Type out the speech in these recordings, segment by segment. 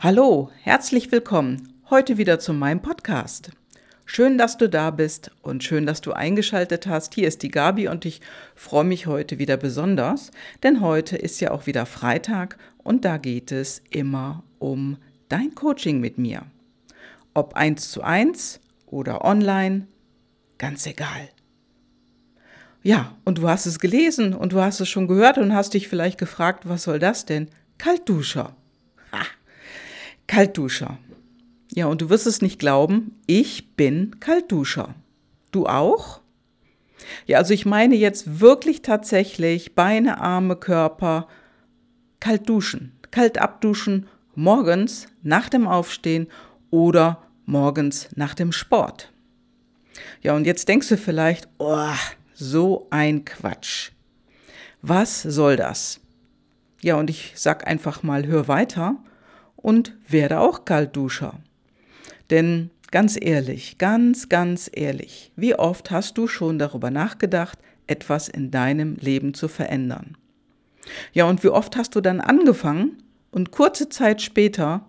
Hallo, herzlich willkommen. Heute wieder zu meinem Podcast. Schön, dass du da bist und schön, dass du eingeschaltet hast. Hier ist die Gabi und ich freue mich heute wieder besonders, denn heute ist ja auch wieder Freitag und da geht es immer um dein Coaching mit mir. Ob eins zu eins oder online, ganz egal. Ja, und du hast es gelesen und du hast es schon gehört und hast dich vielleicht gefragt, was soll das denn? Kaltduscher. Kaltduscher. Ja, und du wirst es nicht glauben, ich bin Kaltduscher. Du auch? Ja, also ich meine jetzt wirklich tatsächlich Beine, Arme, Körper, kalt duschen, kalt abduschen, morgens nach dem Aufstehen oder morgens nach dem Sport. Ja, und jetzt denkst du vielleicht, oh, so ein Quatsch. Was soll das? Ja, und ich sag einfach mal, hör weiter und werde auch Kaltduscher. Denn ganz ehrlich, ganz, ganz ehrlich, wie oft hast du schon darüber nachgedacht, etwas in deinem Leben zu verändern? Ja, und wie oft hast du dann angefangen und kurze Zeit später,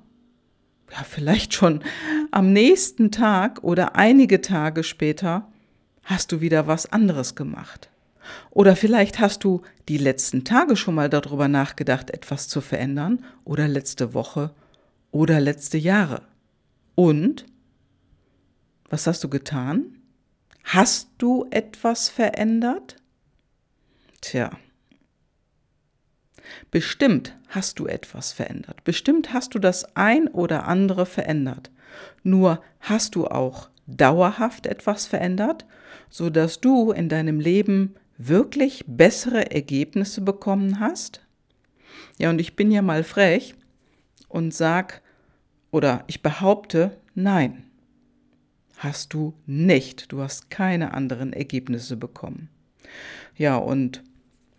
ja, vielleicht schon am nächsten Tag oder einige Tage später, hast du wieder was anderes gemacht. Oder vielleicht hast du die letzten Tage schon mal darüber nachgedacht, etwas zu verändern oder letzte Woche oder letzte Jahre. Und was hast du getan? Hast du etwas verändert? Tja. Bestimmt hast du etwas verändert. Bestimmt hast du das ein oder andere verändert. Nur hast du auch dauerhaft etwas verändert, so dass du in deinem Leben wirklich bessere Ergebnisse bekommen hast? Ja, und ich bin ja mal frech und sag oder ich behaupte, nein. Hast du nicht. Du hast keine anderen Ergebnisse bekommen. Ja, und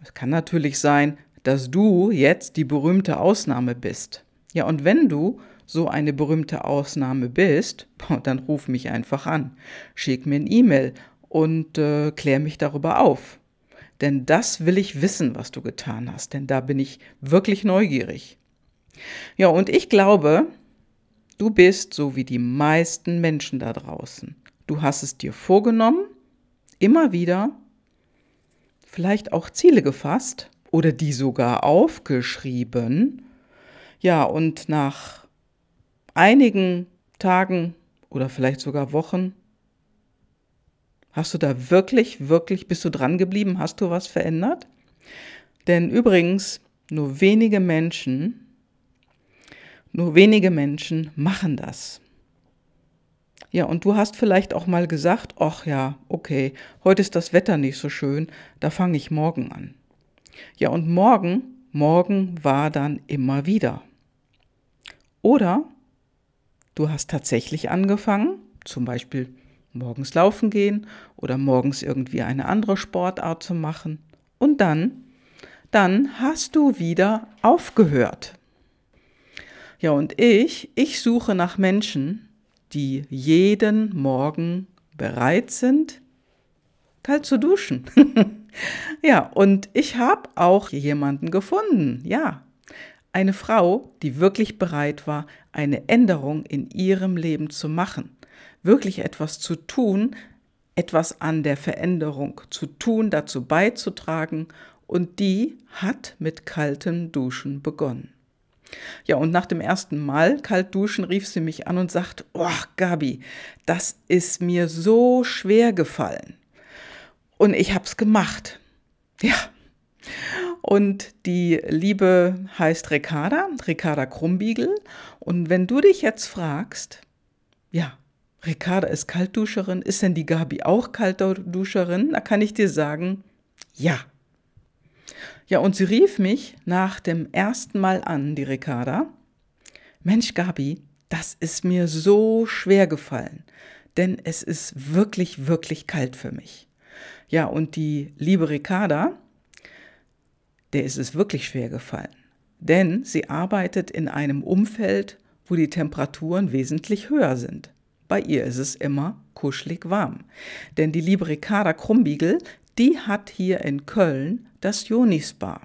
es kann natürlich sein, dass du jetzt die berühmte Ausnahme bist. Ja, und wenn du so eine berühmte Ausnahme bist, dann ruf mich einfach an, schick mir ein E-Mail und äh, klär mich darüber auf. Denn das will ich wissen, was du getan hast, denn da bin ich wirklich neugierig. Ja, und ich glaube, du bist so wie die meisten Menschen da draußen. Du hast es dir vorgenommen, immer wieder, vielleicht auch Ziele gefasst oder die sogar aufgeschrieben. Ja, und nach einigen Tagen oder vielleicht sogar Wochen Hast du da wirklich, wirklich, bist du dran geblieben? Hast du was verändert? Denn übrigens, nur wenige Menschen, nur wenige Menschen machen das. Ja, und du hast vielleicht auch mal gesagt, ach ja, okay, heute ist das Wetter nicht so schön, da fange ich morgen an. Ja, und morgen, morgen war dann immer wieder. Oder du hast tatsächlich angefangen, zum Beispiel morgens laufen gehen oder morgens irgendwie eine andere Sportart zu machen. Und dann, dann hast du wieder aufgehört. Ja, und ich, ich suche nach Menschen, die jeden Morgen bereit sind, kalt zu duschen. ja, und ich habe auch jemanden gefunden, ja. Eine Frau, die wirklich bereit war, eine Änderung in ihrem Leben zu machen wirklich etwas zu tun, etwas an der Veränderung zu tun, dazu beizutragen. Und die hat mit kaltem Duschen begonnen. Ja, und nach dem ersten Mal kalt duschen rief sie mich an und sagt, oh, Gabi, das ist mir so schwer gefallen. Und ich hab's gemacht. Ja. Und die Liebe heißt Ricarda, Ricarda Krumbiegel. Und wenn du dich jetzt fragst, ja, Ricarda ist Kaltduscherin. Ist denn die Gabi auch Kaltduscherin? Da kann ich dir sagen, ja. Ja, und sie rief mich nach dem ersten Mal an, die Ricarda. Mensch, Gabi, das ist mir so schwer gefallen, denn es ist wirklich, wirklich kalt für mich. Ja, und die liebe Ricarda, der ist es wirklich schwer gefallen, denn sie arbeitet in einem Umfeld, wo die Temperaturen wesentlich höher sind. Bei ihr ist es immer kuschelig warm. Denn die liebe Ricarda Krumbiegel, die hat hier in Köln das Joni Spa.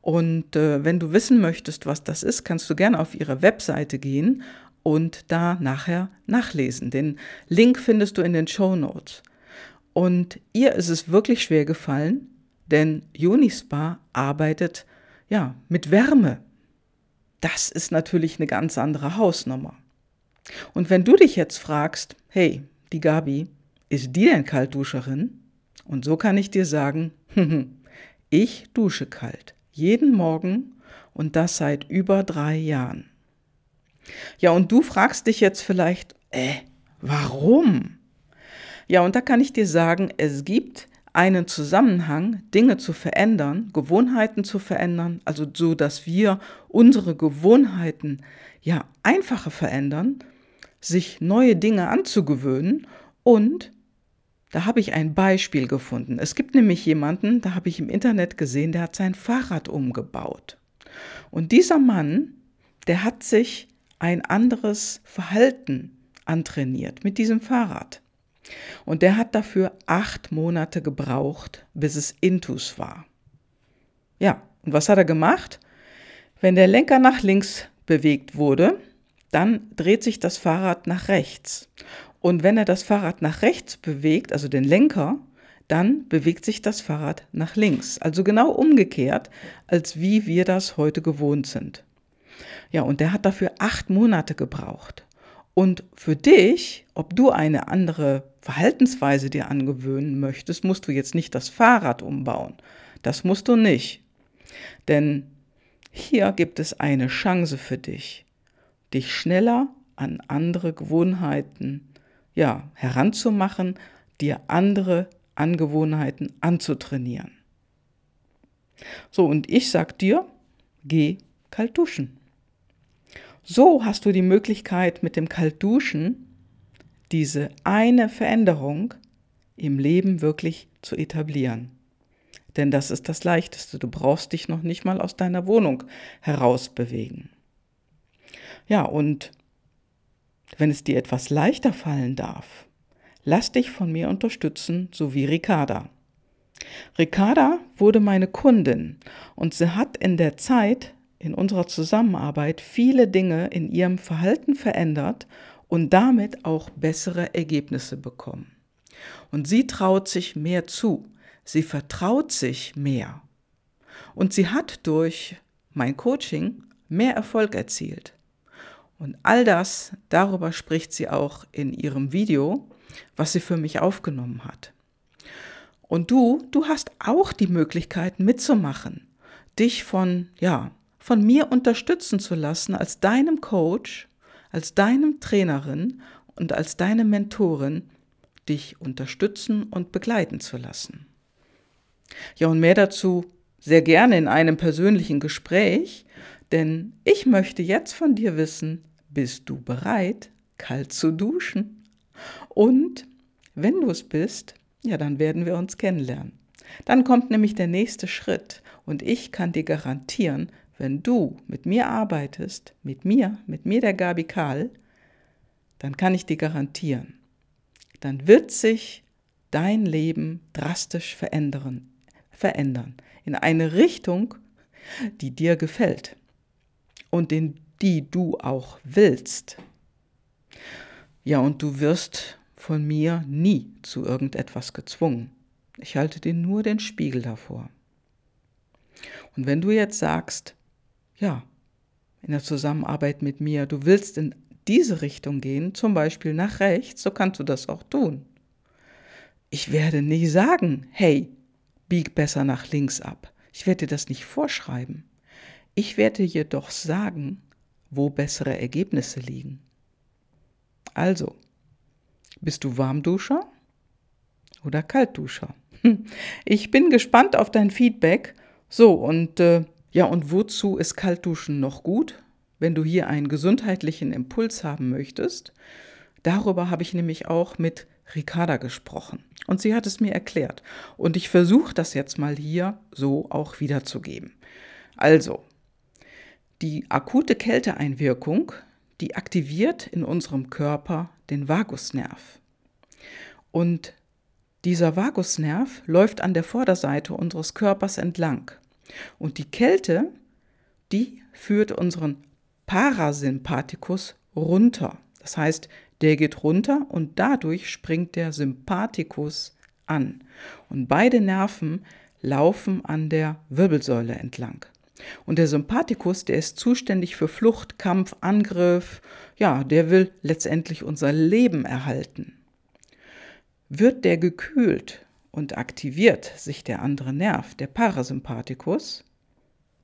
Und äh, wenn du wissen möchtest, was das ist, kannst du gerne auf ihre Webseite gehen und da nachher nachlesen. Den Link findest du in den Show Notes. Und ihr ist es wirklich schwer gefallen, denn Unispa arbeitet ja mit Wärme. Das ist natürlich eine ganz andere Hausnummer. Und wenn du dich jetzt fragst, hey, die Gabi, ist die denn Kaltduscherin? Und so kann ich dir sagen, ich dusche kalt, jeden Morgen und das seit über drei Jahren. Ja, und du fragst dich jetzt vielleicht, äh, warum? Ja, und da kann ich dir sagen, es gibt einen Zusammenhang, Dinge zu verändern, Gewohnheiten zu verändern, also so, dass wir unsere Gewohnheiten ja einfacher verändern, sich neue Dinge anzugewöhnen und da habe ich ein Beispiel gefunden. Es gibt nämlich jemanden, da habe ich im Internet gesehen, der hat sein Fahrrad umgebaut. Und dieser Mann, der hat sich ein anderes Verhalten antrainiert mit diesem Fahrrad. Und der hat dafür acht Monate gebraucht, bis es Intus war. Ja, und was hat er gemacht? Wenn der Lenker nach links bewegt wurde, dann dreht sich das Fahrrad nach rechts. Und wenn er das Fahrrad nach rechts bewegt, also den Lenker, dann bewegt sich das Fahrrad nach links. Also genau umgekehrt, als wie wir das heute gewohnt sind. Ja, und der hat dafür acht Monate gebraucht. Und für dich, ob du eine andere Verhaltensweise dir angewöhnen möchtest, musst du jetzt nicht das Fahrrad umbauen. Das musst du nicht. Denn hier gibt es eine Chance für dich, dich schneller an andere Gewohnheiten ja, heranzumachen, dir andere Angewohnheiten anzutrainieren. So, und ich sag dir, geh kalt duschen. So hast du die Möglichkeit, mit dem Kaltduschen diese eine Veränderung im Leben wirklich zu etablieren. Denn das ist das Leichteste. Du brauchst dich noch nicht mal aus deiner Wohnung herausbewegen. Ja, und wenn es dir etwas leichter fallen darf, lass dich von mir unterstützen, so wie Ricarda. Ricarda wurde meine Kundin und sie hat in der Zeit in unserer Zusammenarbeit viele Dinge in ihrem Verhalten verändert und damit auch bessere Ergebnisse bekommen. Und sie traut sich mehr zu, sie vertraut sich mehr. Und sie hat durch mein Coaching mehr Erfolg erzielt. Und all das, darüber spricht sie auch in ihrem Video, was sie für mich aufgenommen hat. Und du, du hast auch die Möglichkeit mitzumachen, dich von, ja, von mir unterstützen zu lassen als deinem Coach, als deinem Trainerin und als deine Mentorin, dich unterstützen und begleiten zu lassen. Ja, und mehr dazu sehr gerne in einem persönlichen Gespräch, denn ich möchte jetzt von dir wissen, bist du bereit, kalt zu duschen? Und wenn du es bist, ja, dann werden wir uns kennenlernen. Dann kommt nämlich der nächste Schritt und ich kann dir garantieren, wenn du mit mir arbeitest, mit mir, mit mir der Gabi Karl, dann kann ich dir garantieren, dann wird sich dein Leben drastisch verändern, verändern in eine Richtung, die dir gefällt und in die du auch willst. Ja, und du wirst von mir nie zu irgendetwas gezwungen. Ich halte dir nur den Spiegel davor. Und wenn du jetzt sagst, ja, in der Zusammenarbeit mit mir, du willst in diese Richtung gehen, zum Beispiel nach rechts, so kannst du das auch tun. Ich werde nie sagen, hey, bieg besser nach links ab. Ich werde dir das nicht vorschreiben. Ich werde jedoch sagen, wo bessere Ergebnisse liegen. Also, bist du Warmduscher oder Kaltduscher? Ich bin gespannt auf dein Feedback. So, und äh, ja, und wozu ist Kaltduschen noch gut? Wenn du hier einen gesundheitlichen Impuls haben möchtest. Darüber habe ich nämlich auch mit Ricarda gesprochen. Und sie hat es mir erklärt. Und ich versuche das jetzt mal hier so auch wiederzugeben. Also, die akute Kälteeinwirkung, die aktiviert in unserem Körper den Vagusnerv. Und dieser Vagusnerv läuft an der Vorderseite unseres Körpers entlang. Und die Kälte, die führt unseren Parasympathikus runter. Das heißt, der geht runter und dadurch springt der Sympathikus an. Und beide Nerven laufen an der Wirbelsäule entlang. Und der Sympathikus, der ist zuständig für Flucht, Kampf, Angriff. Ja, der will letztendlich unser Leben erhalten. Wird der gekühlt und aktiviert sich der andere Nerv, der Parasympathikus,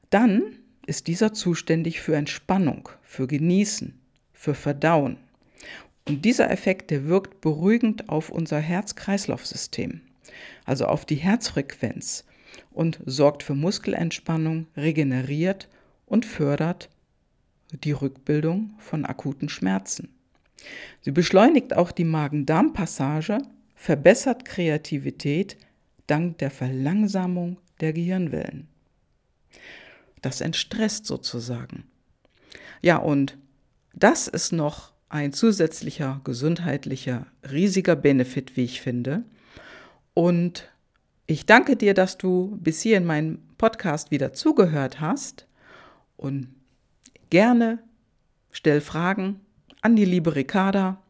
dann ist dieser zuständig für Entspannung, für Genießen, für Verdauen. Und dieser Effekt, der wirkt beruhigend auf unser Herz-Kreislauf-System, also auf die Herzfrequenz und sorgt für Muskelentspannung, regeneriert und fördert die Rückbildung von akuten Schmerzen. Sie beschleunigt auch die Magen-Darm-Passage, verbessert Kreativität dank der Verlangsamung der Gehirnwellen. Das entstresst sozusagen. Ja, und das ist noch ein zusätzlicher gesundheitlicher riesiger Benefit, wie ich finde. Und ich danke dir, dass du bis hier in meinem Podcast wieder zugehört hast und gerne stell Fragen an die liebe Ricarda,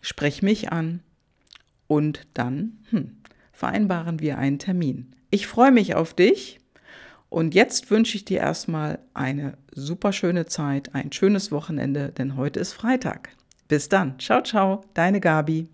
sprech mich an und dann hm, vereinbaren wir einen Termin. Ich freue mich auf dich und jetzt wünsche ich dir erstmal eine super schöne Zeit, ein schönes Wochenende, denn heute ist Freitag. Bis dann. Ciao, ciao, deine Gabi.